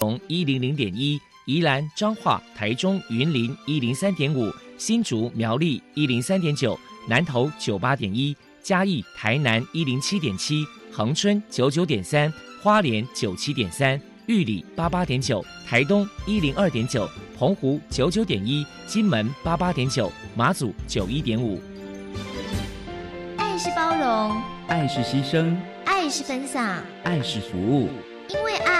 从一零零点一，宜兰彰化台中云林一零三点五，新竹苗栗一零三点九，南投九八点一，嘉义台南一零七点七，恒春九九点三，花莲九七点三，玉里八八点九，台东一零二点九，澎湖九九点一，金门八八点九，马祖九一点五。爱是包容，爱是牺牲，爱是分享，爱是服务。因为爱，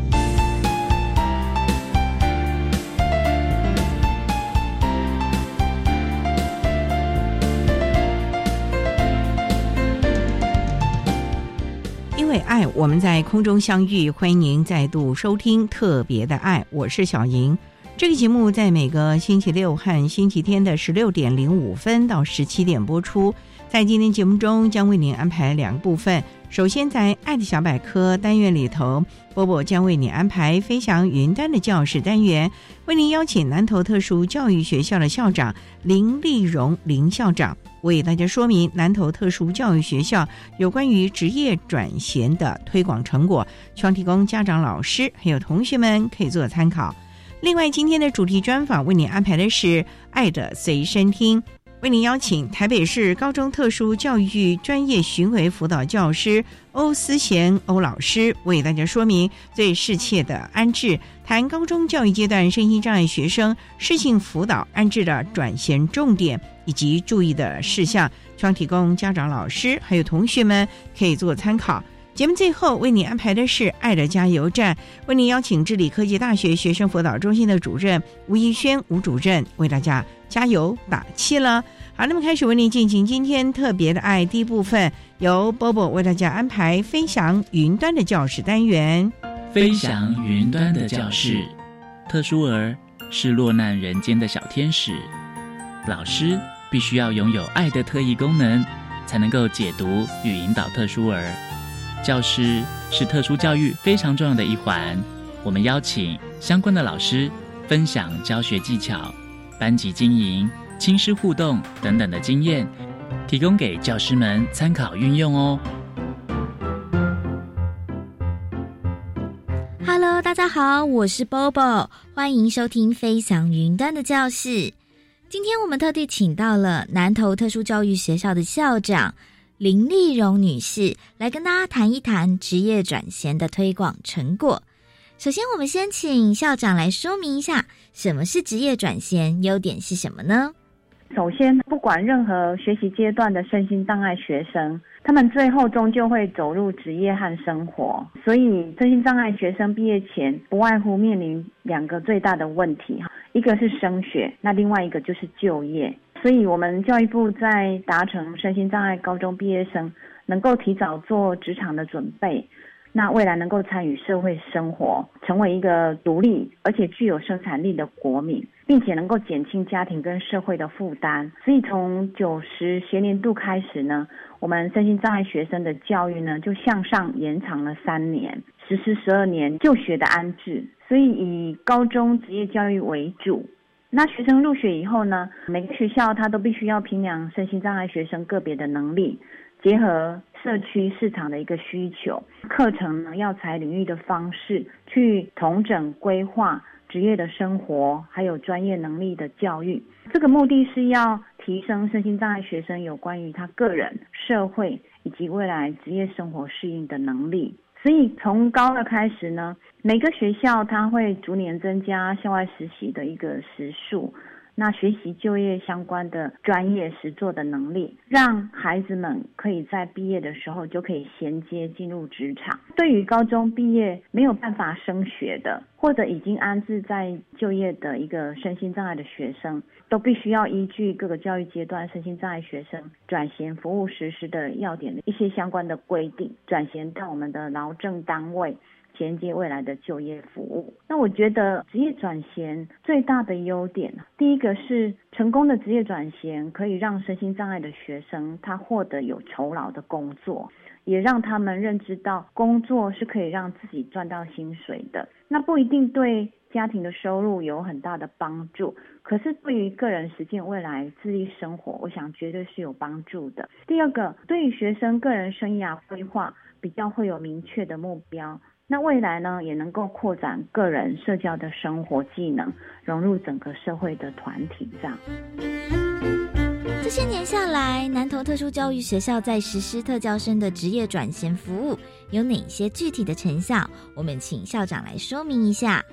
我们在空中相遇。欢迎您再度收听《特别的爱》，我是小莹。这个节目在每个星期六和星期天的十六点零五分到十七点播出。在今天节目中，将为您安排两个部分。首先，在“爱的小百科”单元里头，波波将为你安排“飞翔云端”的教室单元，为您邀请南投特殊教育学校的校长林丽荣林校长，为大家说明南投特殊教育学校有关于职业转衔的推广成果，希望提供家长、老师还有同学们可以做参考。另外，今天的主题专访为您安排的是《爱的随身听》。为您邀请台北市高中特殊教育专业巡回辅导教师欧思贤欧老师，为大家说明最适切的安置，谈高中教育阶段身心障碍学生适性辅导安置的转衔重点以及注意的事项，希望提供家长、老师还有同学们可以做参考。节目最后为你安排的是“爱的加油站”，为您邀请智理科技大学学生辅导中心的主任吴怡轩吴主任为大家加油打气了。好，那么开始为您进行今天特别的爱第一部分，由波波为大家安排飞翔云端的教室单元。飞翔云端的教室，特殊儿是落难人间的小天使，老师必须要拥有爱的特异功能，才能够解读与引导特殊儿。教师是特殊教育非常重要的一环，我们邀请相关的老师分享教学技巧、班级经营、亲师互动等等的经验，提供给教师们参考运用哦。Hello，大家好，我是 Bobo，欢迎收听飞翔云端的教室。今天我们特地请到了南投特殊教育学校的校长。林丽蓉女士来跟大家谈一谈职业转衔的推广成果。首先，我们先请校长来说明一下什么是职业转衔，优点是什么呢？首先，不管任何学习阶段的身心障碍学生，他们最后终究会走入职业和生活。所以，身心障碍学生毕业前，不外乎面临两个最大的问题哈，一个是升学，那另外一个就是就业。所以，我们教育部在达成身心障碍高中毕业生能够提早做职场的准备，那未来能够参与社会生活，成为一个独立而且具有生产力的国民，并且能够减轻家庭跟社会的负担。所以，从九十学年度开始呢，我们身心障碍学生的教育呢就向上延长了三年，实施十二年就学的安置。所以，以高中职业教育为主。那学生入学以后呢，每个学校他都必须要评量身心障碍学生个别的能力，结合社区市场的一个需求，课程呢要采领域的方式去统整规划职业的生活，还有专业能力的教育。这个目的是要提升身心障碍学生有关于他个人、社会以及未来职业生活适应的能力。所以从高二开始呢，每个学校它会逐年增加校外实习的一个时数，那学习就业相关的专业实作的能力，让孩子们可以在毕业的时候就可以衔接进入职场。对于高中毕业没有办法升学的，或者已经安置在就业的一个身心障碍的学生。都必须要依据各个教育阶段身心障碍学生转衔服务实施的要点的一些相关的规定，转衔到我们的劳政单位。衔接未来的就业服务。那我觉得职业转衔最大的优点，第一个是成功的职业转衔可以让身心障碍的学生他获得有酬劳的工作，也让他们认知到工作是可以让自己赚到薪水的。那不一定对家庭的收入有很大的帮助，可是对于个人实现未来自立生活，我想绝对是有帮助的。第二个，对于学生个人生涯规划比较会有明确的目标，那未来呢也能够扩展个人社交的生活技能，融入整个社会的团体这样。这些年下来，南投特殊教育学校在实施特教生的职业转型服务有哪些具体的成效？我们请校长来说明一下。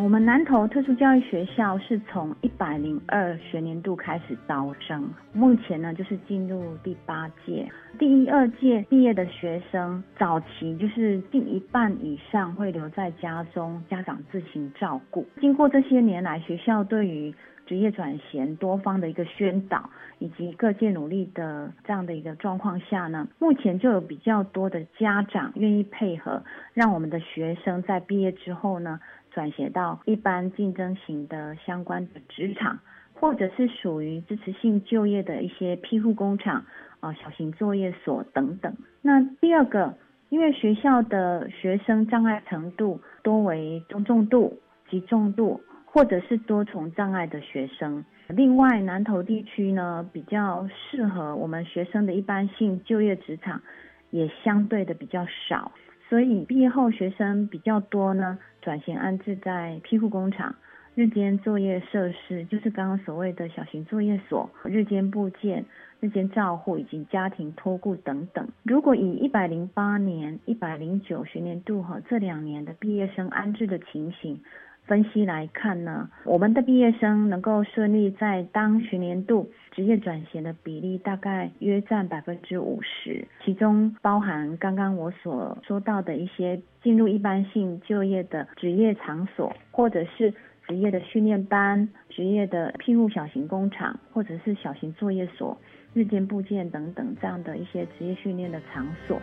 我们南投特殊教育学校是从一百零二学年度开始招生，目前呢就是进入第八届，第一、二届毕业的学生，早期就是近一半以上会留在家中，家长自行照顾。经过这些年来，学校对于职业转型多方的一个宣导，以及各界努力的这样的一个状况下呢，目前就有比较多的家长愿意配合，让我们的学生在毕业之后呢。转写到一般竞争型的相关的职场，或者是属于支持性就业的一些庇护工厂啊、小型作业所等等。那第二个，因为学校的学生障碍程度多为中重度、极重度，或者是多重障碍的学生。另外，南投地区呢比较适合我们学生的一般性就业职场，也相对的比较少。所以毕业后学生比较多呢，转型安置在庇护工厂、日间作业设施，就是刚刚所谓的小型作业所、日间部件、日间照护以及家庭托顾等等。如果以一百零八年、一百零九学年度哈这两年的毕业生安置的情形。分析来看呢，我们的毕业生能够顺利在当学年度职业转型的比例大概约占百分之五十，其中包含刚刚我所说到的一些进入一般性就业的职业场所，或者是职业的训练班、职业的庇护小型工厂，或者是小型作业所、日间部件等等这样的一些职业训练的场所。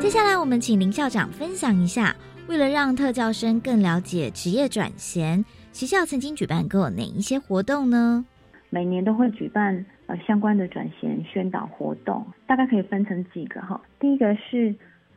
接下来，我们请林校长分享一下。为了让特教生更了解职业转衔，学校曾经举办过哪一些活动呢？每年都会举办呃相关的转衔宣导活动，大概可以分成几个哈。第一个是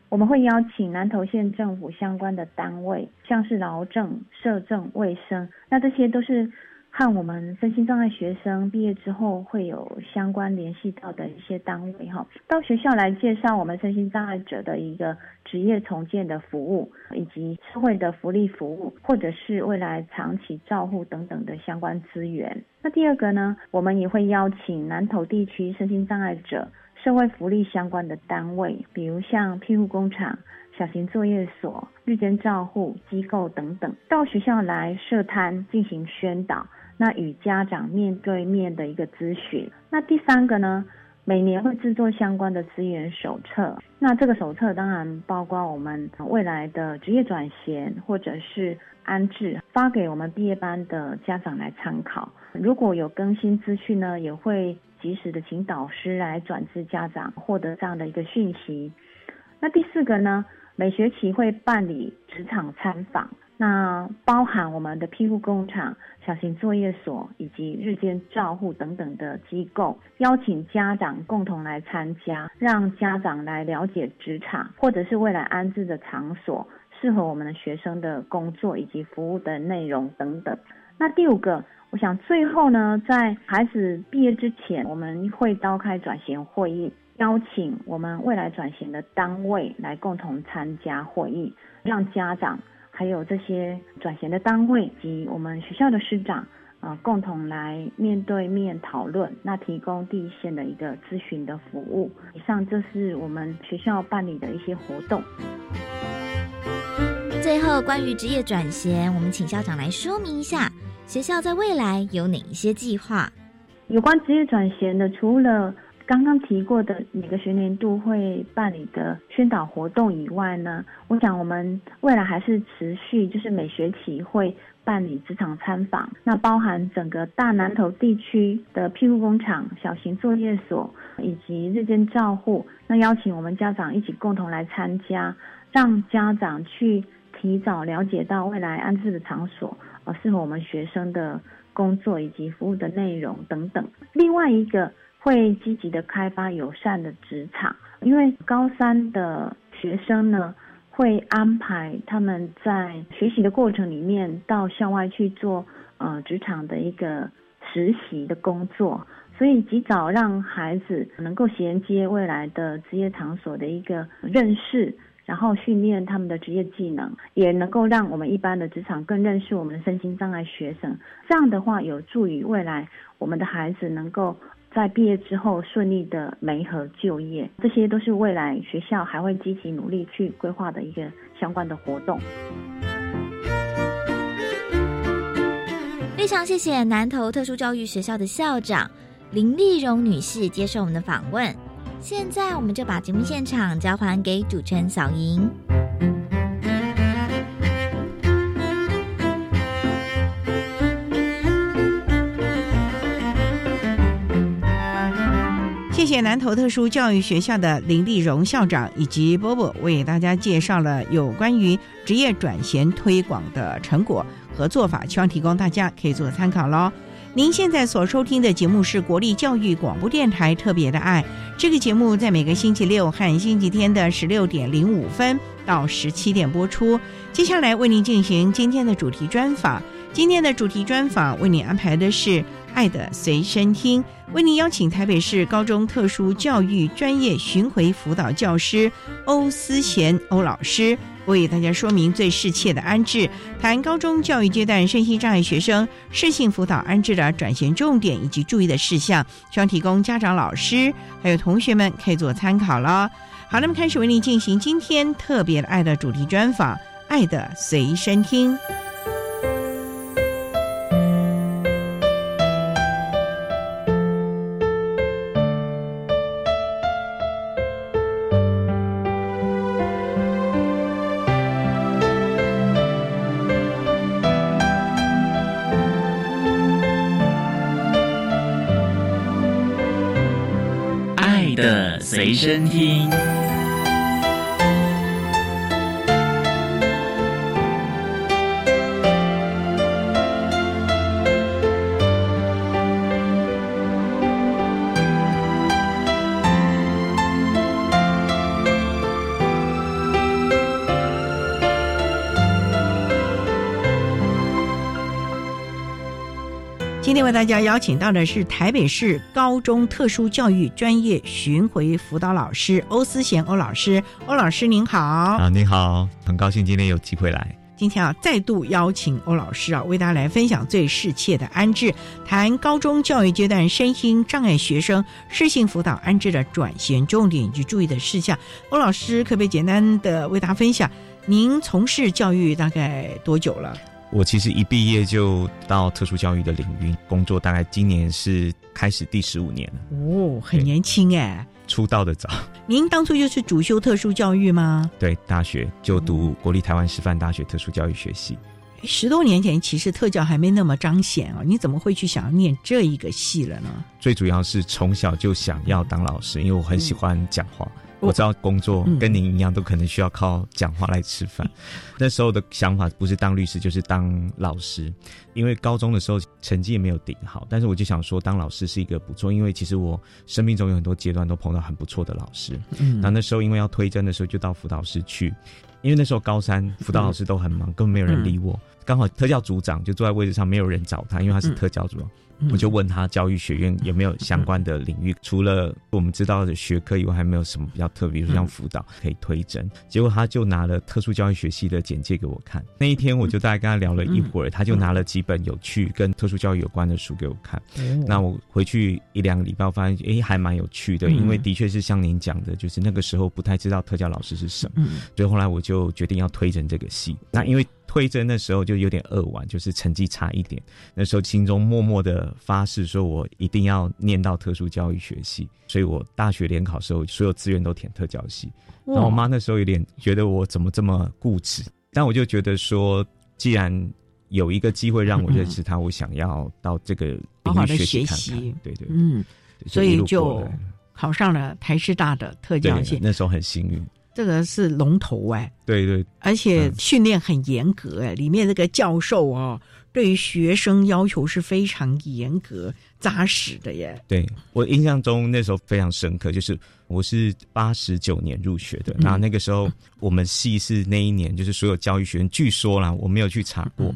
我们会邀请南投县政府相关的单位，像是劳政、社政、卫生，那这些都是。和我们身心障碍学生毕业之后会有相关联系到的一些单位哈，到学校来介绍我们身心障碍者的一个职业重建的服务，以及社会的福利服务，或者是未来长期照护等等的相关资源。那第二个呢，我们也会邀请南投地区身心障碍者社会福利相关的单位，比如像庇护工厂、小型作业所、日间照护机构等等，到学校来设摊进行宣导。那与家长面对面的一个咨询。那第三个呢，每年会制作相关的资源手册。那这个手册当然包括我们未来的职业转型或者是安置，发给我们毕业班的家长来参考。如果有更新资讯呢，也会及时的请导师来转至家长，获得这样的一个讯息。那第四个呢，每学期会办理职场参访。那包含我们的庇护工厂、小型作业所以及日间照护等等的机构，邀请家长共同来参加，让家长来了解职场或者是未来安置的场所，适合我们的学生的工作以及服务的内容等等。那第五个，我想最后呢，在孩子毕业之前，我们会召开转型会议，邀请我们未来转型的单位来共同参加会议，让家长。还有这些转衔的单位及我们学校的师长啊，共同来面对面讨论，那提供第一线的一个咨询的服务。以上这是我们学校办理的一些活动。最后，关于职业转衔，我们请校长来说明一下，学校在未来有哪一些计划？有关职业转衔的，除了刚刚提过的每个学年度会办理的宣导活动以外呢，我想我们未来还是持续，就是每学期会办理职场参访，那包含整个大南投地区的庇护工厂、小型作业所以及日间照护，那邀请我们家长一起共同来参加，让家长去提早了解到未来安置的场所呃适合我们学生的工作以及服务的内容等等。另外一个会积极的开发友善的职场，因为高三的学生呢会安排他们在学习的过程里面到校外去做呃职场的一个实习的工作。所以及早让孩子能够衔接未来的职业场所的一个认识，然后训练他们的职业技能，也能够让我们一般的职场更认识我们的身心障碍学生。这样的话，有助于未来我们的孩子能够在毕业之后顺利的媒合就业。这些都是未来学校还会积极努力去规划的一个相关的活动。非常谢谢南投特殊教育学校的校长。林丽蓉女士接受我们的访问，现在我们就把节目现场交还给主持人小莹。谢南投特殊教育学校的林丽荣校长以及波波为大家介绍了有关于职业转型推广的成果和做法，希望提供大家可以做参考喽。您现在所收听的节目是国立教育广播电台特别的爱。这个节目在每个星期六和星期天的十六点零五分到十七点播出。接下来为您进行今天的主题专访。今天的主题专访为您安排的是《爱的随身听》，为您邀请台北市高中特殊教育专业巡回辅导教师欧思贤欧老师。为大家说明最适切的安置，谈高中教育阶段身心障碍学生适性辅导安置的转型重点以及注意的事项，希望提供家长、老师还有同学们可以做参考了。好，那么开始为您进行今天特别爱的主题专访，《爱的随身听》。随身听。大家邀请到的是台北市高中特殊教育专业巡回辅导老师欧思贤欧老师，欧老师您好啊，您好，很高兴今天有机会来。今天啊，再度邀请欧老师啊，为大家来分享最适切的安置，谈高中教育阶段身心障碍学生适性辅导安置的转型重点以及注意的事项。欧老师可不可以简单的为大家分享，您从事教育大概多久了？我其实一毕业就到特殊教育的领域工作，大概今年是开始第十五年了。哦，很年轻哎，出道的早。您当初就是主修特殊教育吗？对，大学就读国立台湾师范大学特殊教育学系。十多年前其实特教还没那么彰显啊，你怎么会去想要念这一个系了呢？最主要是从小就想要当老师，因为我很喜欢讲话。我知道工作跟您一样，都可能需要靠讲话来吃饭。那时候的想法不是当律师，就是当老师。因为高中的时候成绩也没有顶好，但是我就想说，当老师是一个不错。因为其实我生命中有很多阶段都碰到很不错的老师。嗯那那时候因为要推甄的时候，就到辅导室去。因为那时候高三 辅导老师都很忙，根本没有人理我。刚好特教组长就坐在位置上，没有人找他，因为他是特教组。我就问他教育学院有没有相关的领域，除了我们知道的学科以外，还没有什么比较特别，比如像辅导可以推甄。结果他就拿了特殊教育学系的简介给我看。那一天我就大概跟他聊了一会儿，他就拿了几本有趣跟特殊教育有关的书给我看。那我回去一两个礼拜，我发现诶还蛮有趣的，因为的确是像您讲的，就是那个时候不太知道特教老师是什么，所以后来我就决定要推甄这个系。那因为推甄的时候就有点扼腕，就是成绩差一点。那时候心中默默的发誓，说我一定要念到特殊教育学系。所以我大学联考时候，所有志愿都填特教系。然后我妈那时候有点觉得我怎么这么固执，但我就觉得说，既然有一个机会让我认识他，我想要到这个领域学习。对对，嗯，所以就考上了台师大的特教系。那时候很幸运。这个是龙头哎，对对，而且训练很严格哎，里面那个教授哦，对于学生要求是非常严格扎实的耶。对我印象中那时候非常深刻，就是我是八十九年入学的，那那个时候我们系是那一年就是所有教育学院，据说啦，我没有去查过，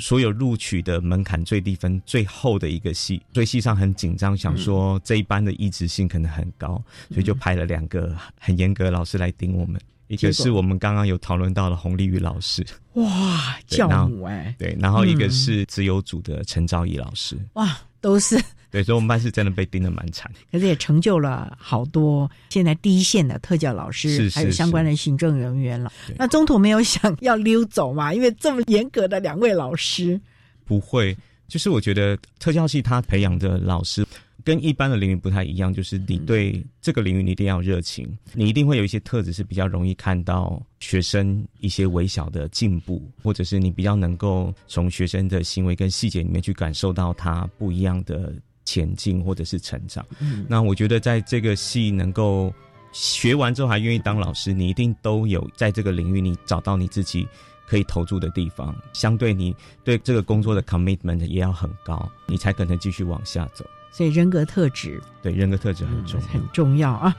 所有录取的门槛最低分最后的一个系，所以系上很紧张，想说这一班的一直性可能很高，所以就派了两个很严格的老师来盯我们。一个是我们刚刚有讨论到的洪丽宇老师，哇，教母哎，对，然后一个是自由组的陈昭仪老师，哇，都是 对，所以我们班是真的被盯得蛮惨，可是也成就了好多现在第一线的特教老师，还有相关的行政人员了。那中途没有想要溜走嘛？因为这么严格的两位老师，不会，就是我觉得特教系他培养的老师。跟一般的领域不太一样，就是你对这个领域你一定要热情，你一定会有一些特质是比较容易看到学生一些微小的进步，或者是你比较能够从学生的行为跟细节里面去感受到他不一样的前进或者是成长。那我觉得在这个系能够学完之后还愿意当老师，你一定都有在这个领域你找到你自己可以投注的地方，相对你对这个工作的 commitment 也要很高，你才可能继续往下走。所以人格特质对人格特质很重很重要啊！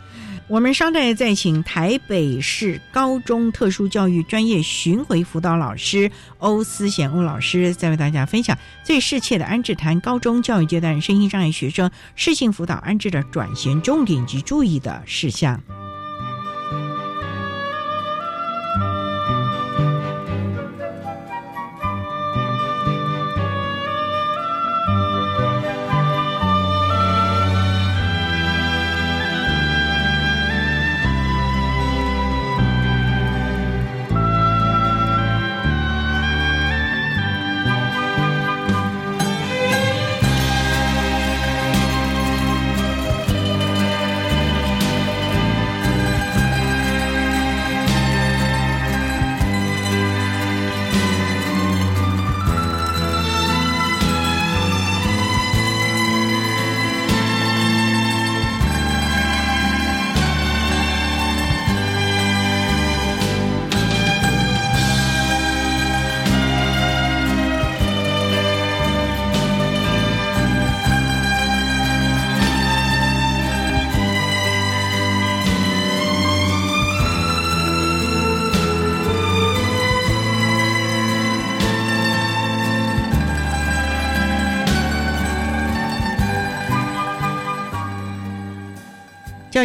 我们稍待再请台北市高中特殊教育专业巡回辅导老师欧思贤欧老师，再为大家分享最适切的安置谈高中教育阶段身心障碍学生适性辅导安置的转型重点及注意的事项。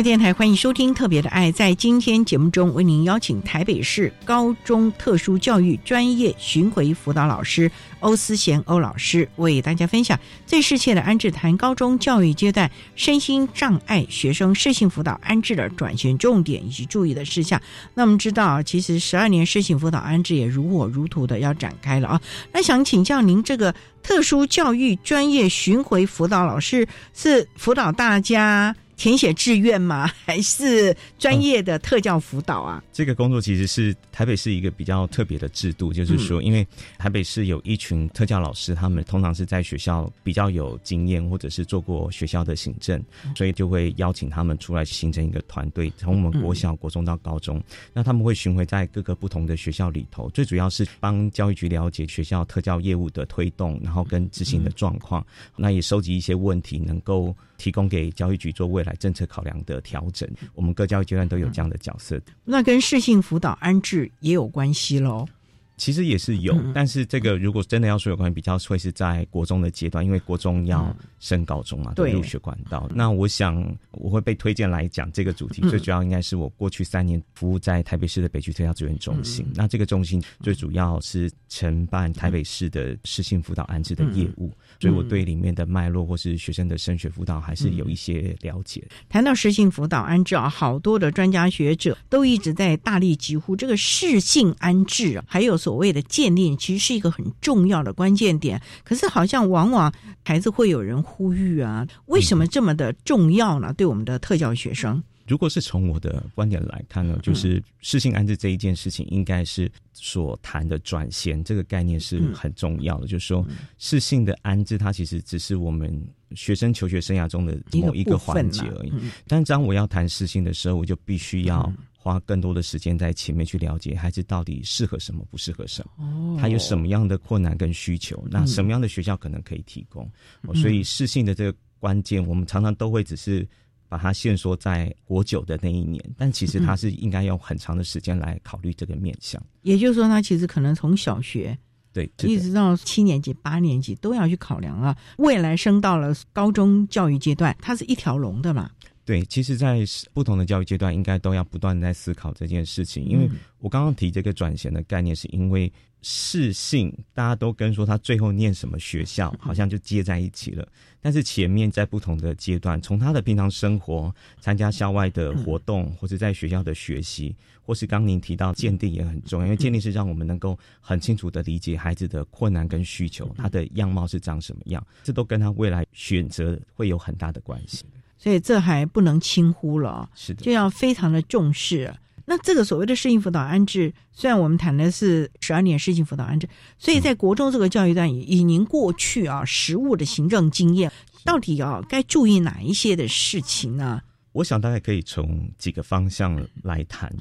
电台欢迎收听《特别的爱》。在今天节目中，为您邀请台北市高中特殊教育专业巡回辅导老师欧思贤欧老师，为大家分享最适切的安置谈高中教育阶段身心障碍学生适性辅导安置的转型重点以及注意的事项。那我们知道，其实十二年适性辅导安置也如火如荼的要展开了啊。那想请教您，这个特殊教育专业巡回辅导老师是辅导大家？填写志愿吗？还是专业的特教辅导啊？这个工作其实是台北市一个比较特别的制度，就是说，因为台北市有一群特教老师，他们通常是在学校比较有经验，或者是做过学校的行政，所以就会邀请他们出来形成一个团队，从我们国小、国中到高中，那他们会巡回在各个不同的学校里头，最主要是帮教育局了解学校特教业务的推动，然后跟执行的状况，那也收集一些问题，能够。提供给教育局做未来政策考量的调整，我们各教育阶段都有这样的角色。那跟适性辅导安置也有关系喽。其实也是有，但是这个如果真的要说有关系，比较会是在国中的阶段，因为国中要升高中嘛，对入学管道。那我想我会被推荐来讲这个主题，最主要应该是我过去三年服务在台北市的北区特教资源中心。那这个中心最主要是承办台北市的适性辅导安置的业务，所以我对里面的脉络或是学生的升学辅导还是有一些了解。谈到适性辅导安置啊，好多的专家学者都一直在大力疾呼这个适性安置啊，还有所。所谓的鉴定其实是一个很重要的关键点，可是好像往往孩子会有人呼吁啊，为什么这么的重要呢？对我们的特教学生，如果是从我的观点来看呢，就是适性安置这一件事情，应该是所谈的转衔这个概念是很重要的。就是说，适性的安置，它其实只是我们。学生求学生涯中的某一个环节而已，但当我要谈实性的时候，我就必须要花更多的时间在前面去了解孩子到底适合什么，不适合什么，哦，他有什么样的困难跟需求，那什么样的学校可能可以提供？所以适性的这个关键，我们常常都会只是把它限缩在国九的那一年，但其实他是应该用很长的时间来考虑这个面向。也就是说，他其实可能从小学对一直到七年级、八年级都要去考量啊，未来升到了高中教育阶段，它是一条龙的嘛。对，其实，在不同的教育阶段，应该都要不断在思考这件事情。因为我刚刚提这个转衔的概念，是因为适性，大家都跟说他最后念什么学校，好像就接在一起了。但是前面在不同的阶段，从他的平常生活、参加校外的活动，或者在学校的学习，或是刚您提到鉴定也很重要，因为鉴定是让我们能够很清楚的理解孩子的困难跟需求，他的样貌是长什么样，这都跟他未来选择会有很大的关系。所以这还不能轻忽了，是的，就要非常的重视。那这个所谓的适应辅导安置，虽然我们谈的是十二年适应辅导安置，所以在国中这个教育段，以以您过去啊实务的行政经验，到底要该注意哪一些的事情呢？我想大概可以从几个方向来谈。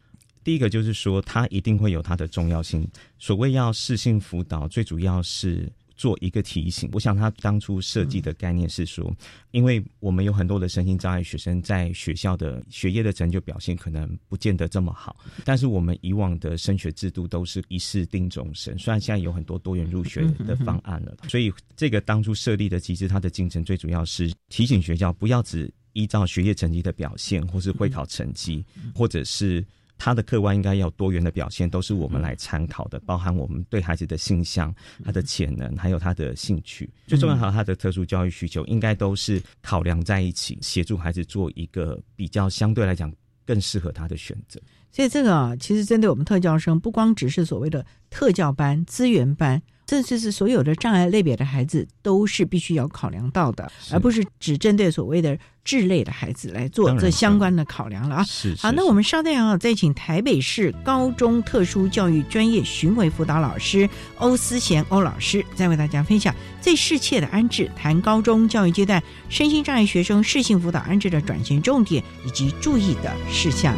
第一个就是说，它一定会有它的重要性。所谓要适性辅导，最主要是。做一个提醒，我想他当初设计的概念是说，因为我们有很多的身心障碍学生在学校的学业的成就表现可能不见得这么好，但是我们以往的升学制度都是一试定终身，虽然现在有很多多元入学的方案了，所以这个当初设立的机制，它的精神最主要是提醒学校不要只依照学业成绩的表现，或是会考成绩，或者是。他的客观应该要多元的表现，都是我们来参考的，包含我们对孩子的性向、他的潜能，还有他的兴趣，最重要还有他的特殊教育需求，应该都是考量在一起，协助孩子做一个比较相对来讲更适合他的选择。所以这个啊，其实针对我们特教生，不光只是所谓的特教班、资源班。甚至是所有的障碍类别的孩子都是必须要考量到的，而不是只针对所谓的智类的孩子来做这相关的考量了啊。是好，那我们稍待啊，再请台北市高中特殊教育专业巡回辅导老师欧思贤欧老师，再为大家分享最适切的安置，谈高中教育阶段身心障碍学生适性辅导安置的转型重点以及注意的事项。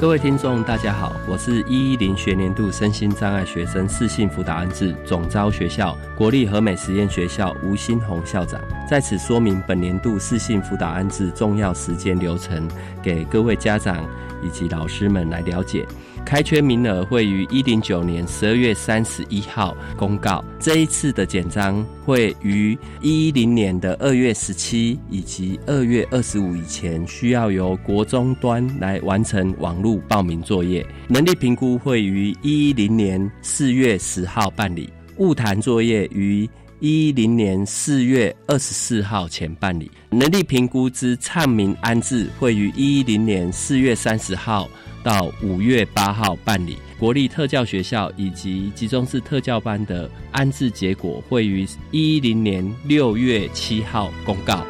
各位听众，大家好，我是一一零学年度身心障碍学生适性辅导安置总招学校国立和美实验学校吴新红校长，在此说明本年度适性辅导安置重要时间流程，给各位家长以及老师们来了解。开缺名额会于一零九年十二月三十一号公告。这一次的简章会于一一零年的二月十七以及二月二十五以前，需要由国中端来完成网络报名作业。能力评估会于一一零年四月十号办理，物谈作业于一一零年四月二十四号前办理。能力评估之唱名安置会于一一零年四月三十号。到五月八号办理国立特教学校以及集中式特教班的安置结果，会于一零年六月七号公告。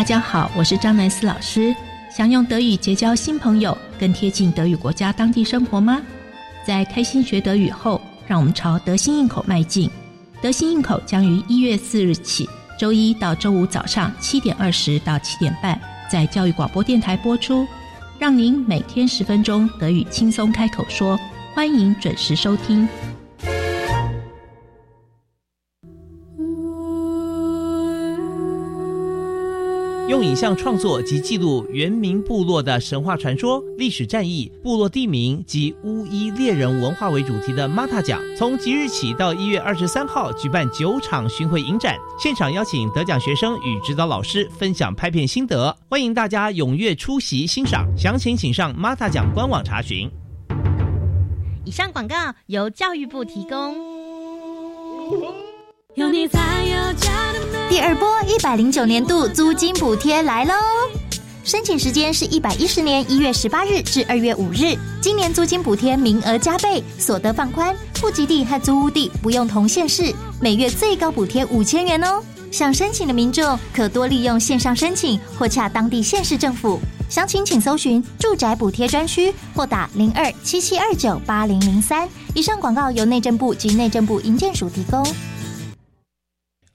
大家好，我是张南思老师。想用德语结交新朋友，更贴近德语国家当地生活吗？在开心学德语后，让我们朝德心应口迈进。德心应口将于一月四日起，周一到周五早上七点二十到七点半，在教育广播电台播出，让您每天十分钟德语轻松开口说。欢迎准时收听。用影像创作及记录原民部落的神话传说、历史战役、部落地名及巫医猎人文化为主题的 Mata 奖，从即日起到一月二十三号举办九场巡回影展，现场邀请得奖学生与指导老师分享拍片心得，欢迎大家踊跃出席欣赏。详情请上 Mata 奖官网查询。以上广告由教育部提供。有你才有家的。第二波一百零九年度租金补贴来喽！申请时间是一百一十年一月十八日至二月五日。今年租金补贴名额加倍，所得放宽，户籍地和租屋地不用同县市，每月最高补贴五千元哦。想申请的民众可多利用线上申请或洽当地县市政府。详情请搜寻住宅补贴专区或打零二七七二九八零零三。以上广告由内政部及内政部营建署提供。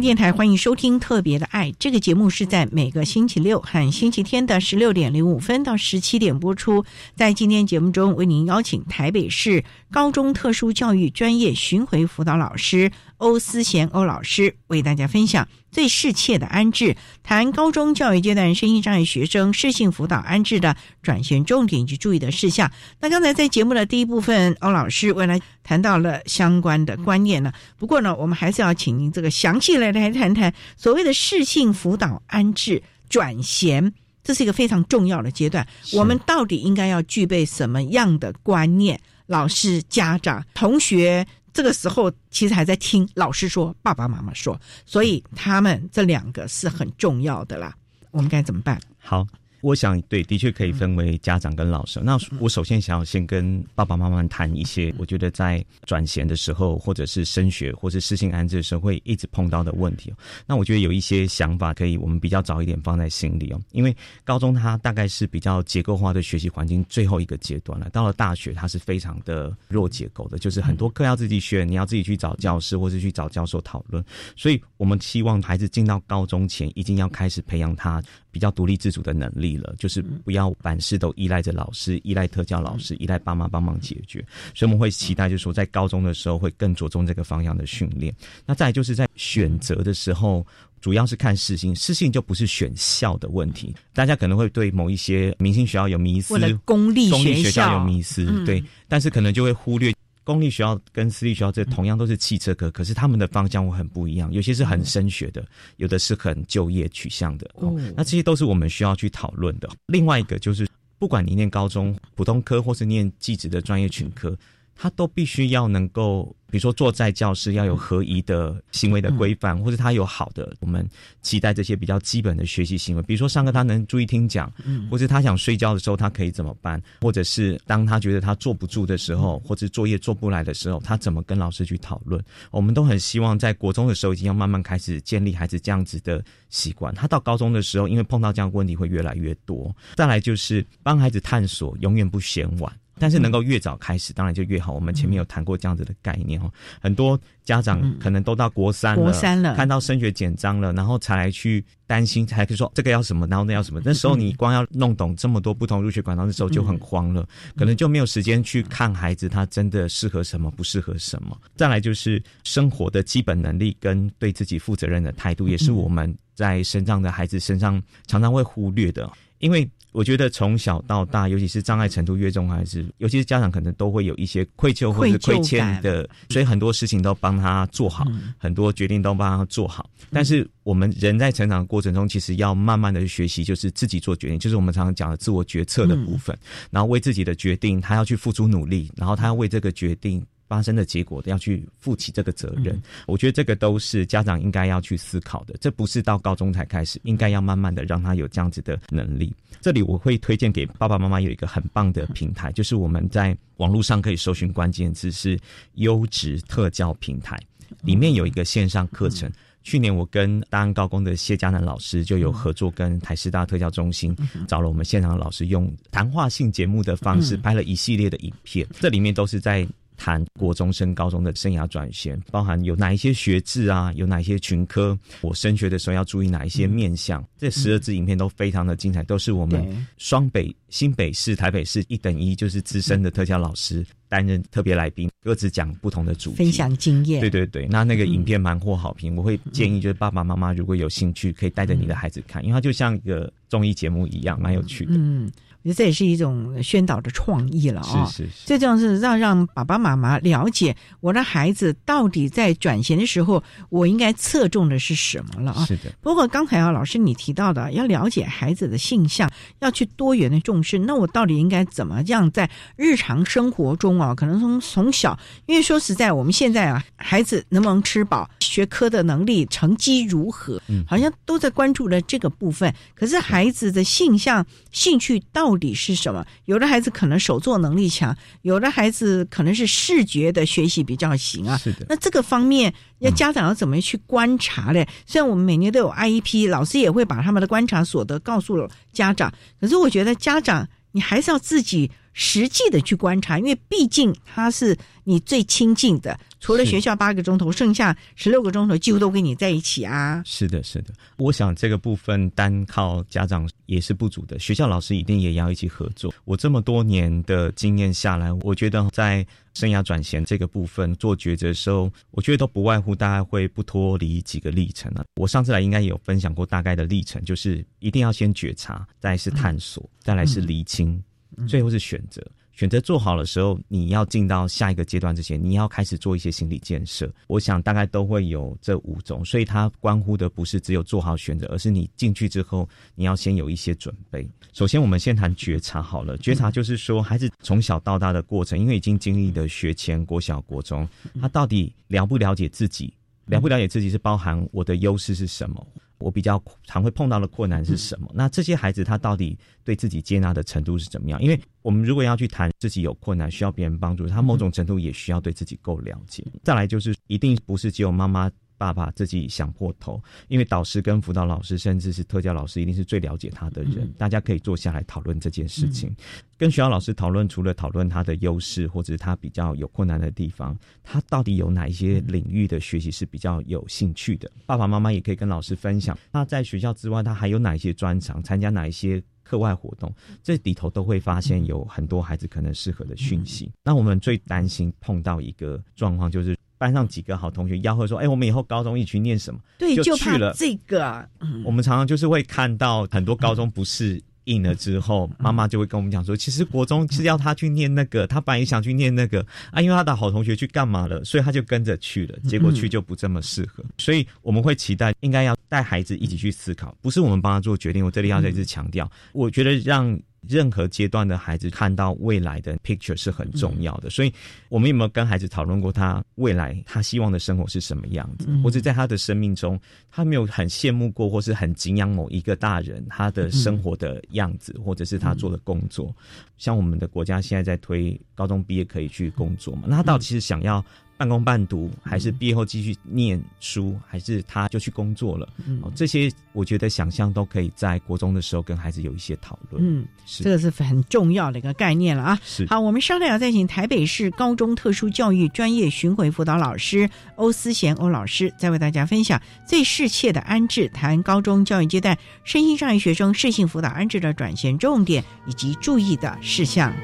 电台欢迎收听《特别的爱》这个节目，是在每个星期六和星期天的十六点零五分到十七点播出。在今天节目中，为您邀请台北市高中特殊教育专业巡回辅导老师欧思贤欧老师，为大家分享最适切的安置，谈高中教育阶段身心障碍学生适性辅导安置的转型重点以及注意的事项。那刚才在节目的第一部分，欧老师为了谈到了相关的观念呢。不过呢，我们还是要请您这个详细来来谈谈所谓的适性辅导安置转衔，这是一个非常重要的阶段。我们到底应该要具备什么样的观念？老师、家长、同学这个时候其实还在听老师说，爸爸妈妈说，所以他们这两个是很重要的啦。我们该怎么办？好。我想，对，的确可以分为家长跟老师。那我首先想要先跟爸爸妈妈谈一些，我觉得在转衔的时候，或者是升学，或是适性安置的时候，会一直碰到的问题。那我觉得有一些想法可以，我们比较早一点放在心里哦。因为高中它大概是比较结构化的学习环境最后一个阶段了，到了大学它是非常的弱结构的，就是很多课要自己选，你要自己去找教师或是去找教授讨论。所以我们希望孩子进到高中前，一定要开始培养他比较独立自主的能力。了，就是不要凡事都依赖着老师，依赖特教老师，依赖爸妈帮忙解决。所以我们会期待，就是说在高中的时候会更着重这个方向的训练。那再就是在选择的时候，主要是看私性，私性就不是选校的问题。大家可能会对某一些明星学校有迷思，公立公立学校有迷思，对，但是可能就会忽略。公立学校跟私立学校这同样都是汽车科，可是他们的方向会很不一样。有些是很升学的，有的是很就业取向的。哦，那这些都是我们需要去讨论的。另外一个就是，不管你念高中普通科，或是念技职的专业群科。他都必须要能够，比如说坐在教室要有合宜的行为的规范，或者他有好的，我们期待这些比较基本的学习行为。比如说上课他能注意听讲，或者他想睡觉的时候他可以怎么办？或者是当他觉得他坐不住的时候，或者作业做不来的时候，他怎么跟老师去讨论？我们都很希望在国中的时候已经要慢慢开始建立孩子这样子的习惯。他到高中的时候，因为碰到这样问题会越来越多。再来就是帮孩子探索，永远不嫌晚。但是能够越早开始，当然就越好。我们前面有谈过这样子的概念哦，很多家长可能都到国三了，国三了，看到升学简章了，然后才来去担心，才可以说这个要什么，然后那要什么。那时候你光要弄懂这么多不同入学管道的时候就很慌了，可能就没有时间去看孩子他真的适合什么，不适合什么。再来就是生活的基本能力跟对自己负责任的态度，也是我们在身上的孩子身上常常会忽略的，因为。我觉得从小到大，尤其是障碍程度越重，还是尤其是家长可能都会有一些愧疚或者亏欠的，所以很多事情都帮他做好，很多决定都帮他做好。但是我们人在成长的过程中，其实要慢慢的去学习，就是自己做决定，就是我们常常讲的自我决策的部分，然后为自己的决定，他要去付出努力，然后他要为这个决定。发生的结果要去负起这个责任，我觉得这个都是家长应该要去思考的。这不是到高中才开始，应该要慢慢的让他有这样子的能力。这里我会推荐给爸爸妈妈有一个很棒的平台，就是我们在网络上可以搜寻关键字是优质特教平台，里面有一个线上课程。去年我跟大安高工的谢佳南老师就有合作，跟台师大特教中心找了我们现场的老师，用谈话性节目的方式拍了一系列的影片，这里面都是在。谈国中升高中的生涯转型，包含有哪一些学制啊，有哪一些群科，我升学的时候要注意哪一些面向。这十二支影片都非常的精彩，都是我们双北、新北市、台北市一等一，就是资深的特教老师担任特别来宾，各自讲不同的主题，分享经验。对对对，那那个影片蛮获好评。我会建议就是爸爸妈妈如果有兴趣，可以带着你的孩子看，因为它就像一个综艺节目一样，蛮有趣的。嗯。我觉得这也是一种宣导的创意了啊！是是是，最重要是让让爸爸妈妈了解我的孩子到底在转型的时候，我应该侧重的是什么了啊！是的。不过刚才啊，老师你提到的要了解孩子的性向，要去多元的重视，那我到底应该怎么样在日常生活中啊？可能从从小，因为说实在，我们现在啊，孩子能不能吃饱，学科的能力成绩如何，嗯，好像都在关注的这个部分。可是孩子的性向、兴趣到到底是什么？有的孩子可能手作能力强，有的孩子可能是视觉的学习比较行啊。是的，那这个方面要家长要怎么去观察嘞？虽然我们每年都有 IEP，老师也会把他们的观察所得告诉了家长，可是我觉得家长你还是要自己实际的去观察，因为毕竟他是你最亲近的。除了学校八个钟头，剩下十六个钟头几乎都跟你在一起啊！是的，是的。我想这个部分单靠家长也是不足的，学校老师一定也要一起合作。我这么多年的经验下来，我觉得在生涯转型这个部分做抉择的时候，我觉得都不外乎大概会不脱离几个历程了。我上次来应该有分享过大概的历程，就是一定要先觉察，再是探索，再来是厘清，最后是选择。选择做好的时候，你要进到下一个阶段之前，你要开始做一些心理建设。我想大概都会有这五种，所以它关乎的不是只有做好选择，而是你进去之后，你要先有一些准备。首先，我们先谈觉察好了。觉察就是说，孩子从小到大的过程，因为已经经历了学前、国小、国中，他到底了不了解自己？了不了解自己是包含我的优势是什么？我比较常会碰到的困难是什么？那这些孩子他到底对自己接纳的程度是怎么样？因为我们如果要去谈自己有困难需要别人帮助，他某种程度也需要对自己够了解。再来就是一定不是只有妈妈。爸爸自己想破头，因为导师跟辅导老师，甚至是特教老师，一定是最了解他的人。大家可以坐下来讨论这件事情，跟学校老师讨论。除了讨论他的优势，或者是他比较有困难的地方，他到底有哪一些领域的学习是比较有兴趣的？爸爸妈妈也可以跟老师分享。那在学校之外，他还有哪一些专长？参加哪一些课外活动？这里头都会发现有很多孩子可能适合的讯息。那我们最担心碰到一个状况就是。班上几个好同学吆喝说：“哎，我们以后高中一起去念什么？”对，就去了这个。我们常常就是会看到很多高中不适应了之后，妈妈就会跟我们讲说：“其实国中是要他去念那个，他本来也想去念那个啊，因为他的好同学去干嘛了，所以他就跟着去了。结果去就不这么适合，所以我们会期待应该要带孩子一起去思考，不是我们帮他做决定。我这里要再次强调，我觉得让。任何阶段的孩子看到未来的 picture 是很重要的，所以我们有没有跟孩子讨论过他未来他希望的生活是什么样子，或者在他的生命中他没有很羡慕过或是很敬仰某一个大人他的生活的样子，或者是他做的工作？像我们的国家现在在推高中毕业可以去工作嘛？那他到底是想要？半工半读，还是毕业后继续念书，还是他就去工作了？哦，这些我觉得想象都可以在国中的时候跟孩子有一些讨论。嗯，这个是很重要的一个概念了啊。是好，我们稍待要再请台北市高中特殊教育专业巡回辅导老师欧思贤欧老师，再为大家分享最适切的安置，谈高中教育阶段身心障碍学生适性辅导安置的转衔重点以及注意的事项。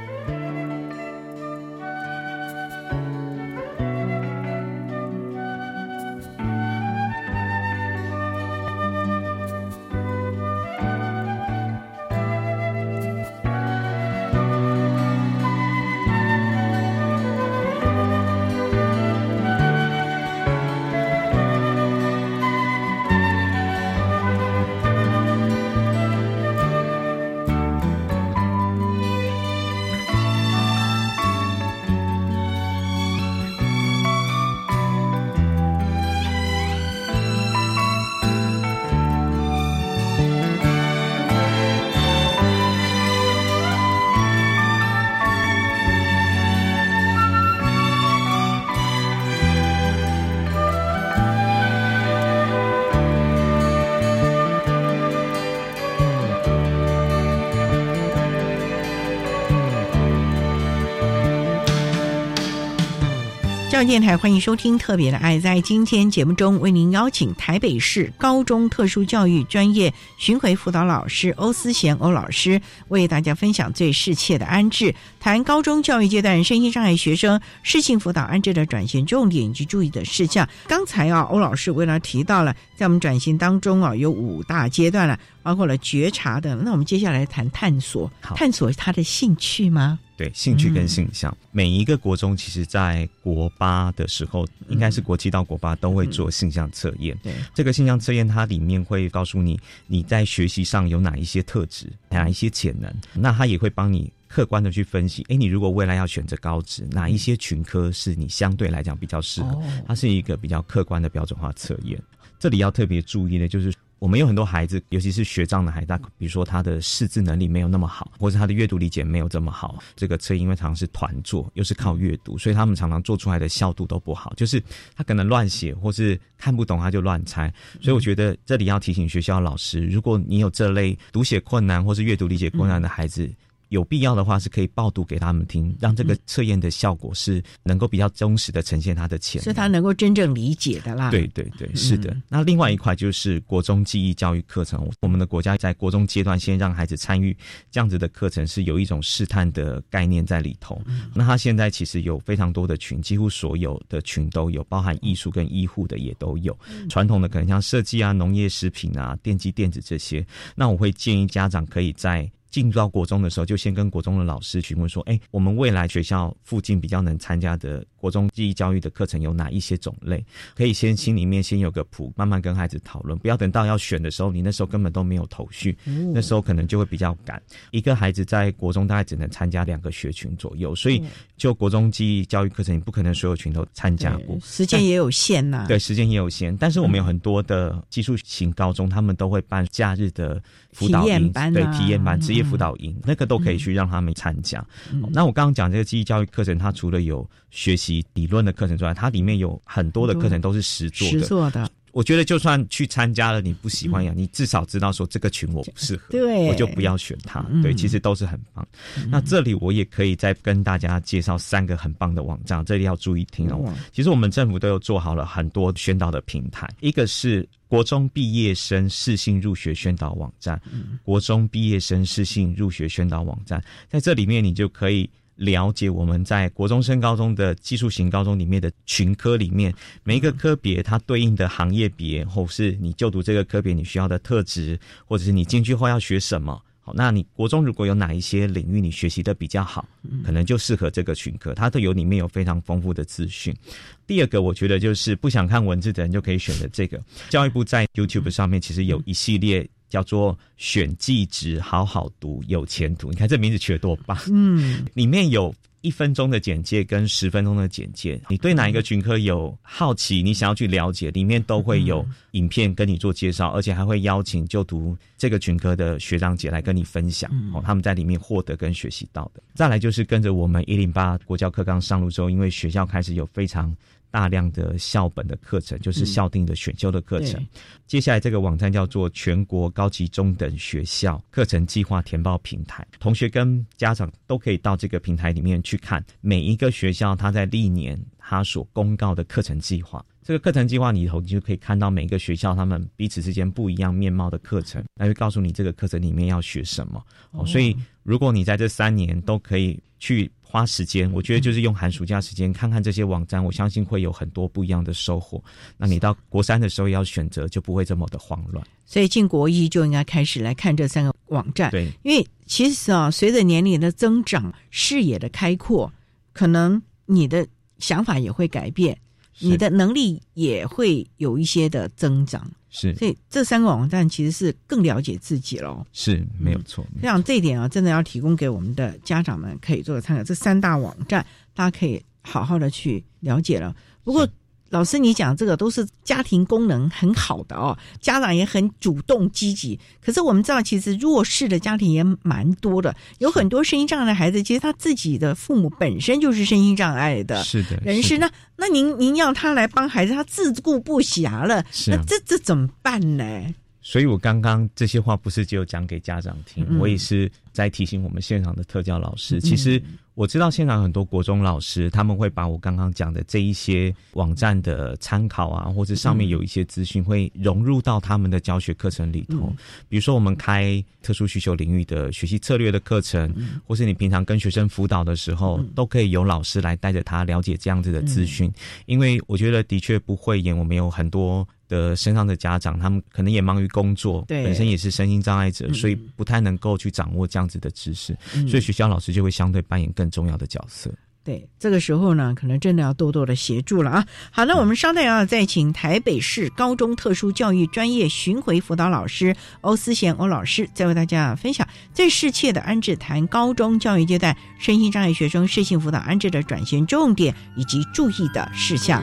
教电台欢迎收听《特别的爱》。在今天节目中，为您邀请台北市高中特殊教育专业巡回辅导老师欧思贤欧老师，为大家分享最适切的安置，谈高中教育阶段身心障碍学生适性辅导安置的转型重点以及注意的事项。刚才啊，欧老师为了提到了，在我们转型当中啊，有五大阶段了，包括了觉察的。那我们接下来谈探索，探索他的兴趣吗？对，兴趣跟性向，每一个国中其实，在国八的时候，应该是国七到国八都会做性向测验。对，这个性向测验它里面会告诉你你在学习上有哪一些特质，哪一些潜能。那它也会帮你客观的去分析，哎，你如果未来要选择高职，哪一些群科是你相对来讲比较适合？它是一个比较客观的标准化测验。这里要特别注意的就是。我们有很多孩子，尤其是学障的孩子，比如说他的识字能力没有那么好，或者他的阅读理解没有这么好。这个测因为常常是团坐，又是靠阅读，所以他们常常做出来的效度都不好。就是他可能乱写，或是看不懂他就乱猜。所以我觉得这里要提醒学校老师，如果你有这类读写困难或是阅读理解困难的孩子。有必要的话，是可以报读给他们听，让这个测验的效果是能够比较忠实的呈现他的潜能，是他能够真正理解的啦。对对对，是的。那另外一块就是国中记忆教育课程，我们的国家在国中阶段先让孩子参与这样子的课程，是有一种试探的概念在里头。那他现在其实有非常多的群，几乎所有的群都有，包含艺术跟医护的也都有。传统的可能像设计啊、农业、食品啊、电机电子这些，那我会建议家长可以在。进入到国中的时候，就先跟国中的老师询问说：“哎，我们未来学校附近比较能参加的国中记忆教育的课程有哪一些种类？可以先心里面先有个谱，慢慢跟孩子讨论，不要等到要选的时候，你那时候根本都没有头绪，那时候可能就会比较赶。一个孩子在国中大概只能参加两个学群左右，所以就国中记忆教育课程，你不可能所有群都参加过，时间也有限呐。对，时间也有限。但是我们有很多的技术型高中，他们都会办假日的辅导营，对，体验班、职业。辅导营那个都可以去让他们参加。那我刚刚讲这个记忆教育课程，它除了有学习理论的课程之外，它里面有很多的课程都是实做的。实做的，我觉得就算去参加了，你不喜欢呀，你至少知道说这个群我不适合，对，我就不要选它。对，其实都是很棒。那这里我也可以再跟大家介绍三个很棒的网站，这里要注意听哦。其实我们政府都有做好了很多宣导的平台，一个是。国中毕业生适性入学宣导网站，国中毕业生适性入学宣导网站，在这里面你就可以了解我们在国中升高中的技术型高中里面的群科里面每一个科别它对应的行业别，或是你就读这个科别你需要的特质，或者是你进去后要学什么。好，那你国中如果有哪一些领域你学习的比较好，可能就适合这个群科，它都有里面有非常丰富的资讯。第二个，我觉得就是不想看文字的人就可以选择这个。教育部在 YouTube 上面其实有一系列叫做“选技值好好读有前途”，你看这名字取得多棒！嗯，里面有。一分钟的简介跟十分钟的简介，你对哪一个群科有好奇，你想要去了解，里面都会有影片跟你做介绍，而且还会邀请就读这个群科的学长姐来跟你分享哦，他们在里面获得跟学习到的。再来就是跟着我们一零八国教课纲上路之后，因为学校开始有非常。大量的校本的课程，就是校定的选修的课程。接下来这个网站叫做全国高级中等学校课程计划填报平台，同学跟家长都可以到这个平台里面去看每一个学校它在历年他所公告的课程计划。这个课程计划里头，你就可以看到每个学校他们彼此之间不一样面貌的课程，那就告诉你这个课程里面要学什么。哦，所以如果你在这三年都可以去花时间，我觉得就是用寒暑假时间看看这些网站，我相信会有很多不一样的收获。那你到国三的时候要选择，就不会这么的慌乱。所以进国一就应该开始来看这三个网站。对，因为其实啊，随着年龄的增长，视野的开阔，可能你的想法也会改变。你的能力也会有一些的增长，是，所以这三个网站其实是更了解自己喽，是没有错。这样这一点啊，真的要提供给我们的家长们可以做个参考。这三大网站，大家可以好好的去了解了。不过。老师，你讲这个都是家庭功能很好的哦，家长也很主动积极。可是我们知道，其实弱势的家庭也蛮多的，有很多身心障碍的孩子，其实他自己的父母本身就是身心障碍的，是的人士。那那您您要他来帮孩子，他自顾不暇了，那这这怎么办呢？所以我刚刚这些话不是只有讲给家长听，我也是在提醒我们现场的特教老师，其实。我知道现场很多国中老师，他们会把我刚刚讲的这一些网站的参考啊，或者上面有一些资讯，会融入到他们的教学课程里头。比如说，我们开特殊需求领域的学习策略的课程，或是你平常跟学生辅导的时候，都可以有老师来带着他了解这样子的资讯。因为我觉得的确不会演，我们有很多的身上的家长，他们可能也忙于工作，本身也是身心障碍者，所以不太能够去掌握这样子的知识，所以学校老师就会相对扮演更。重要的角色，对这个时候呢，可能真的要多多的协助了啊。好，那我们稍待啊再请台北市高中特殊教育专业巡回辅导老师欧思贤欧老师，再为大家分享最适切的安置谈高中教育阶段身心障碍学生适性辅导安置的转型重点以及注意的事项。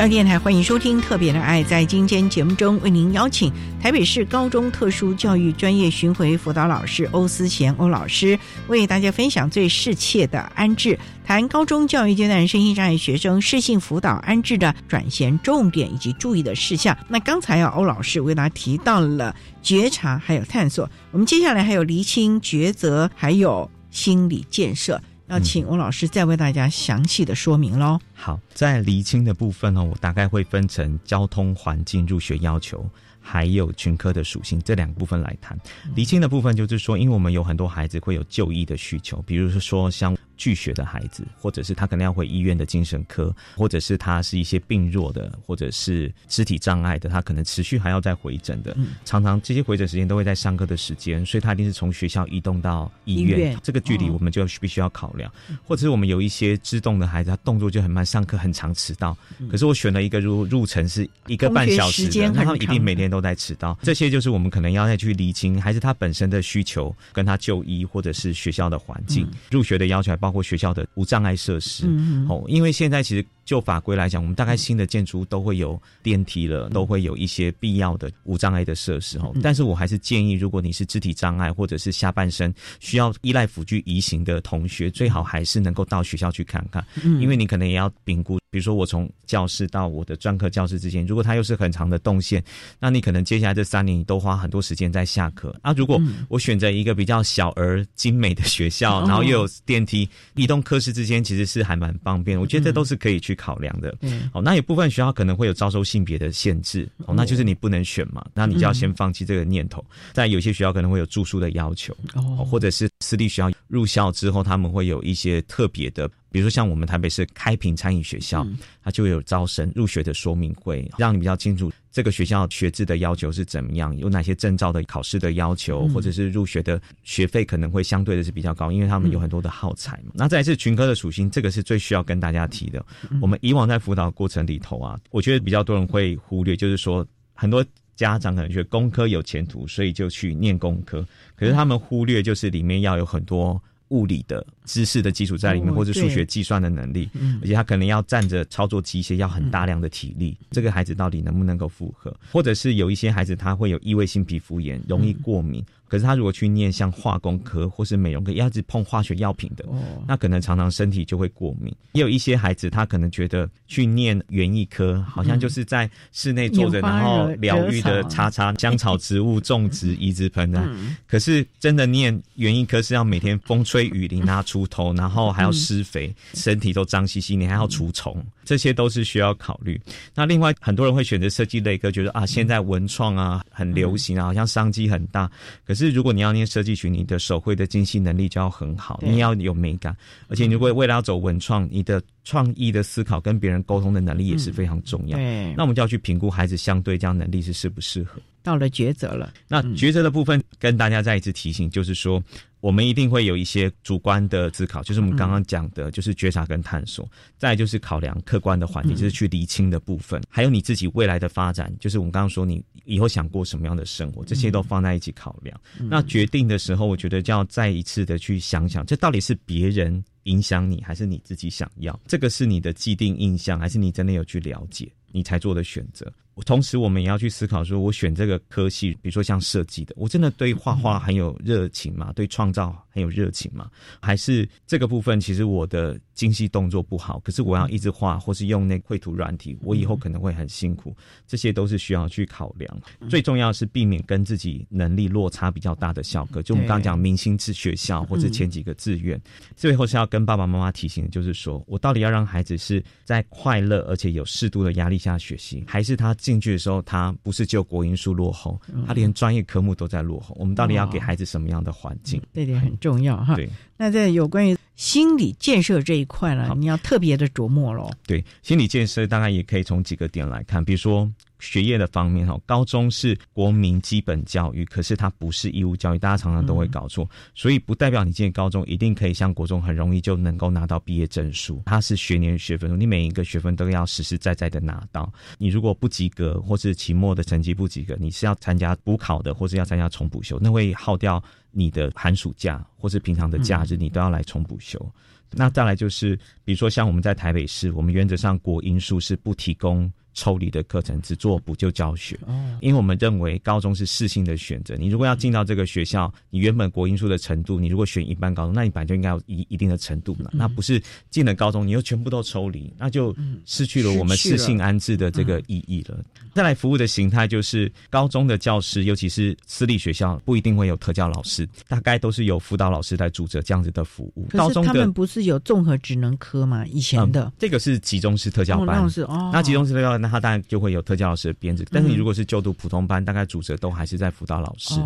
教育电台欢迎收听《特别的爱》。在今天节目中，为您邀请台北市高中特殊教育专业巡回辅导老师欧思贤欧老师，为大家分享最适切的安置，谈高中教育阶段身心障碍学生适性辅导安置的转衔重点以及注意的事项。那刚才啊，欧老师为大家提到了觉察还有探索，我们接下来还有厘清抉择，还有心理建设。要请吴老师再为大家详细的说明喽。好，在厘清的部分呢，我大概会分成交通环境、入学要求，还有群科的属性这两部分来谈。厘清的部分就是说，因为我们有很多孩子会有就医的需求，比如说像。拒学的孩子，或者是他可能要回医院的精神科，或者是他是一些病弱的，或者是肢体障碍的，他可能持续还要再回诊的。常常这些回诊时间都会在上课的时间，所以他一定是从学校移动到医院，这个距离我们就必须要考量。或者是我们有一些肢动的孩子，他动作就很慢，上课很长迟到。可是我选了一个入入程是一个半小时的，那他一定每天都在迟到。这些就是我们可能要再去厘清，还是他本身的需求，跟他就医或者是学校的环境、入学的要求，还包括学校的无障碍设施。哦，因为现在其实。就法规来讲，我们大概新的建筑都会有电梯了，都会有一些必要的无障碍的设施哦。但是我还是建议，如果你是肢体障碍或者是下半身需要依赖辅具移行的同学，最好还是能够到学校去看看，因为你可能也要评估。比如说，我从教室到我的专科教室之间，如果它又是很长的动线，那你可能接下来这三年你都花很多时间在下课。啊，如果我选择一个比较小而精美的学校，然后又有电梯，移动科室之间其实是还蛮方便。我觉得这都是可以去考量的。嗯哦，那有部分学校可能会有招收性别的限制，哦，那就是你不能选嘛，那你就要先放弃这个念头。在有些学校可能会有住宿的要求，哦，或者是私立学校入校之后，他们会有一些特别的。比如说像我们台北市开平餐饮学校，它就有招生入学的说明会，让你比较清楚这个学校学制的要求是怎么样，有哪些证照的考试的要求，或者是入学的学费可能会相对的是比较高，因为他们有很多的耗材嘛。那再是群科的属性，这个是最需要跟大家提的。我们以往在辅导过程里头啊，我觉得比较多人会忽略，就是说很多家长可能觉得工科有前途，所以就去念工科，可是他们忽略就是里面要有很多。物理的知识的基础在里面，或者数学计算的能力，而且他可能要站着操作机械，要很大量的体力。这个孩子到底能不能够负荷？或者是有一些孩子他会有异位性皮肤炎，容易过敏。可是他如果去念像化工科或是美容科，要是碰化学药品的，那可能常常身体就会过敏。也有一些孩子他可能觉得去念园艺科，好像就是在室内坐着，然后疗愈的叉叉香草植物种植移植盆啊。可是真的念园艺科是要每天风吹雨淋啊，出头，然后还要施肥，身体都脏兮兮，你还要除虫，这些都是需要考虑。那另外很多人会选择设计类科，觉得啊现在文创啊很流行啊，好像商机很大，可是。如果你要念设计群，你的手绘的精细能力就要很好，你要有美感，而且如果为了要走文创，你的创意的思考跟别人沟通的能力也是非常重要。那我们就要去评估孩子相对这样能力是适不适合。到了抉择了，那抉择的部分跟大家再一次提醒，就是说。我们一定会有一些主观的思考，就是我们刚刚讲的，就是觉察跟探索；再就是考量客观的环境，就是去厘清的部分；还有你自己未来的发展，就是我们刚刚说你以后想过什么样的生活，这些都放在一起考量。那决定的时候，我觉得就要再一次的去想想，这到底是别人影响你，还是你自己想要？这个是你的既定印象，还是你真的有去了解，你才做的选择？同时，我们也要去思考：说我选这个科系，比如说像设计的，我真的对画画很有热情吗？对创造很有热情吗？还是这个部分其实我的精细动作不好，可是我要一直画，或是用那绘图软体，我以后可能会很辛苦。这些都是需要去考量。最重要是避免跟自己能力落差比较大的校科。就我们刚刚讲明星制学校或者前几个志愿，最后是要跟爸爸妈妈提醒的，就是说我到底要让孩子是在快乐而且有适度的压力下学习，还是他？进去的时候，他不是就国英数落后，他连专业科目都在落后。我们到底要给孩子什么样的环境？这点很重要哈。对，那在有关于心理建设这一块呢，你要特别的琢磨喽。对，心理建设大概也可以从几个点来看，比如说。学业的方面哈，高中是国民基本教育，可是它不是义务教育，大家常常都会搞错，所以不代表你进高中一定可以像国中很容易就能够拿到毕业证书。它是学年学分，你每一个学分都要实实在在的拿到。你如果不及格，或是期末的成绩不及格，你是要参加补考的，或是要参加重补修，那会耗掉你的寒暑假或是平常的假日，你都要来重补修。那再来就是，比如说像我们在台北市，我们原则上国英数是不提供。抽离的课程只做补救教学，哦因为我们认为高中是适性的选择。你如果要进到这个学校，你原本国英数的程度，你如果选一般高中，那你本来就应该有一一定的程度了。那不是进了高中，你又全部都抽离，那就失去了我们适性安置的这个意义了。再来服务的形态就是高中的教师，尤其是私立学校，不一定会有特教老师，大概都是由辅导老师来主责这样子的服务。高中他们不是有综合职能科吗？以前的这个是集中式特教班，哦那集中式特教。那他当然就会有特教老师的编制。但是你如果是就读普通班，大概主责都还是在辅导老师。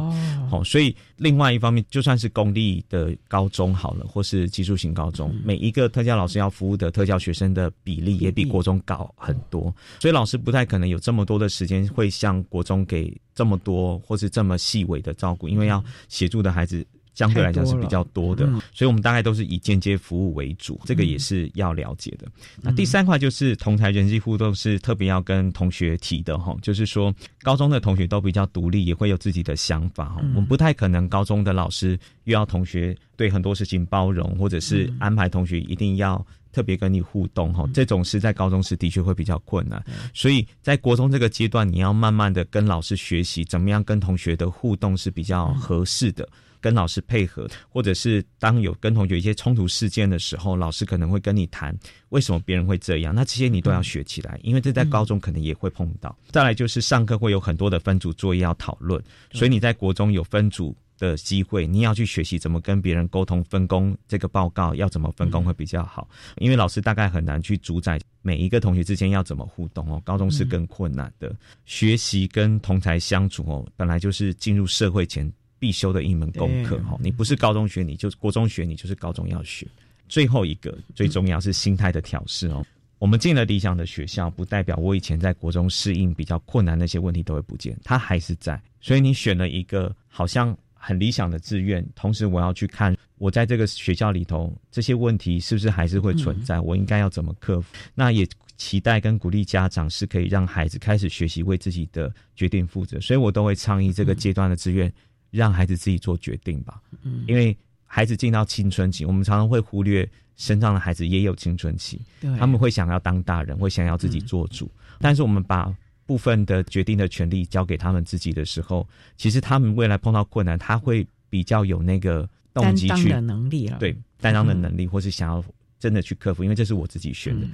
哦，所以另外一方面，就算是公立的高中好了，或是技术型高中，每一个特教老师要服务的特教学生的比例也比国中高很多。所以老师不太可能有这么多的时间会向国中给这么多或是这么细微的照顾，因为要协助的孩子。相对来讲是比较多的，所以我们大概都是以间接服务为主，这个也是要了解的。那第三块就是同台人际互动是特别要跟同学提的哈，就是说高中的同学都比较独立，也会有自己的想法哈。我们不太可能高中的老师又要同学对很多事情包容，或者是安排同学一定要特别跟你互动哈。这种是在高中时的确会比较困难，所以在国中这个阶段，你要慢慢的跟老师学习怎么样跟同学的互动是比较合适的。跟老师配合，或者是当有跟同学一些冲突事件的时候，老师可能会跟你谈为什么别人会这样。那这些你都要学起来，因为这在高中可能也会碰到。再来就是上课会有很多的分组作业要讨论，所以你在国中有分组的机会，你要去学习怎么跟别人沟通、分工。这个报告要怎么分工会比较好，因为老师大概很难去主宰每一个同学之间要怎么互动哦。高中是更困难的，学习跟同才相处哦，本来就是进入社会前。必修的一门功课哈，你不是高中学，你就国中学，你就是高中要学。最后一个最重要是心态的调试哦。我们进了理想的学校，不代表我以前在国中适应比较困难那些问题都会不见，它还是在。所以你选了一个好像很理想的志愿，同时我要去看我在这个学校里头这些问题是不是还是会存在，我应该要怎么克服？那也期待跟鼓励家长是可以让孩子开始学习为自己的决定负责，所以我都会倡议这个阶段的志愿。让孩子自己做决定吧，嗯，因为孩子进到青春期，我们常常会忽略身上的孩子也有青春期，他们会想要当大人，会想要自己做主。但是我们把部分的决定的权利交给他们自己的时候，其实他们未来碰到困难，他会比较有那个动机去能力了，对担当的能力，或是想要真的去克服，因为这是我自己选的。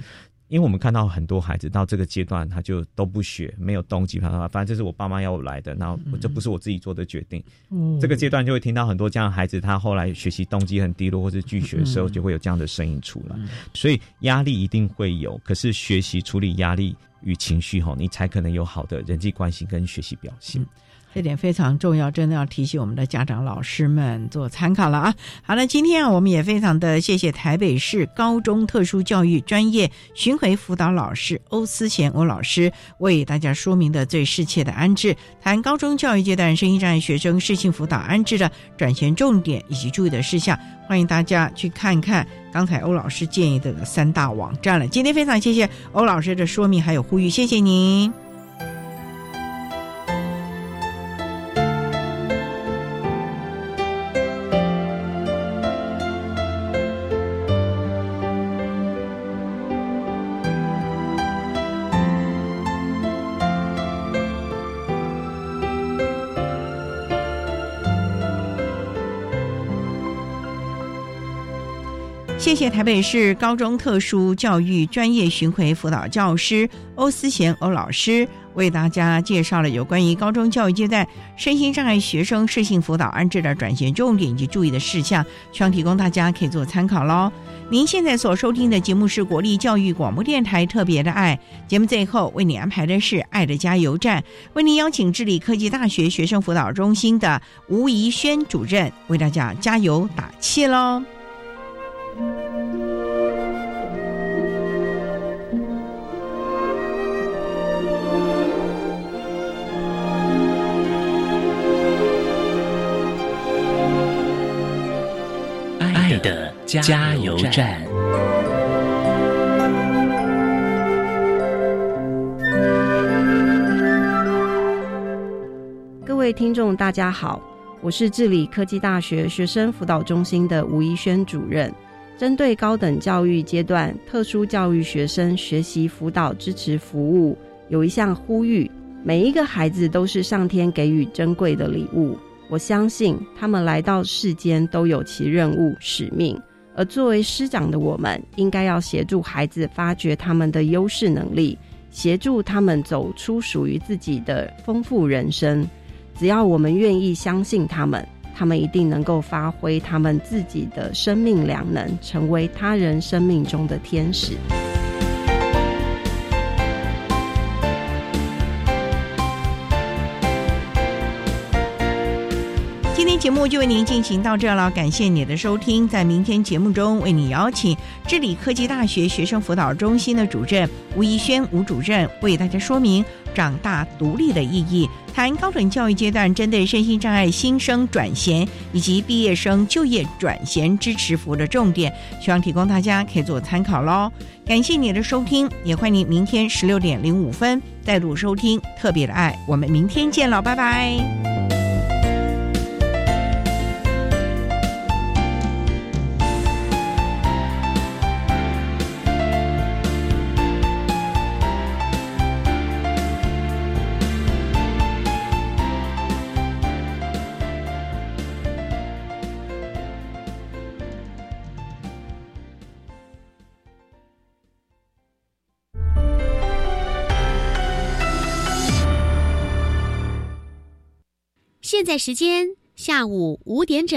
因为我们看到很多孩子到这个阶段，他就都不学，没有动机，反正反正这是我爸妈要我来的，然后这不是我自己做的决定。这个阶段就会听到很多这样的孩子，他后来学习动机很低落或者拒学的时候，就会有这样的声音出来。所以压力一定会有，可是学习处理压力与情绪吼，你才可能有好的人际关系跟学习表现。这点非常重要，真的要提醒我们的家长、老师们做参考了啊！好了，今天啊，我们也非常的谢谢台北市高中特殊教育专业巡回辅导老师欧思贤欧老师为大家说明的最适切的安置，谈高中教育阶段声音障碍学生适性辅导安置的转衔重点以及注意的事项，欢迎大家去看看刚才欧老师建议的三大网站了。今天非常谢谢欧老师的说明还有呼吁，谢谢您。谢台北市高中特殊教育专业巡回辅导教师欧思贤欧老师为大家介绍了有关于高中教育阶段身心障碍学生适性辅导安置的转型重点以及注意的事项，希望提供大家可以做参考喽。您现在所收听的节目是国立教育广播电台特别的爱节目，最后为你安排的是爱的加油站，为您邀请智理科技大学学生辅导中心的吴怡轩主任为大家加油打气喽。爱的加油站。各位听众，大家好，我是治理科技大学学生辅导中心的吴怡轩主任。针对高等教育阶段特殊教育学生学习辅导支持服务，有一项呼吁：每一个孩子都是上天给予珍贵的礼物。我相信他们来到世间都有其任务使命，而作为师长的我们，应该要协助孩子发掘他们的优势能力，协助他们走出属于自己的丰富人生。只要我们愿意相信他们。他们一定能够发挥他们自己的生命良能，成为他人生命中的天使。节目就为您进行到这了，感谢你的收听。在明天节目中，为你邀请智理科技大学学生辅导中心的主任吴怡轩吴主任，为大家说明长大独立的意义，谈高等教育阶段针对身心障碍新生转衔以及毕业生就业转衔支持服务的重点，希望提供大家可以做参考喽。感谢你的收听，也欢迎明天十六点零五分再度收听特别的爱，我们明天见了，拜拜。在时间下午五点整。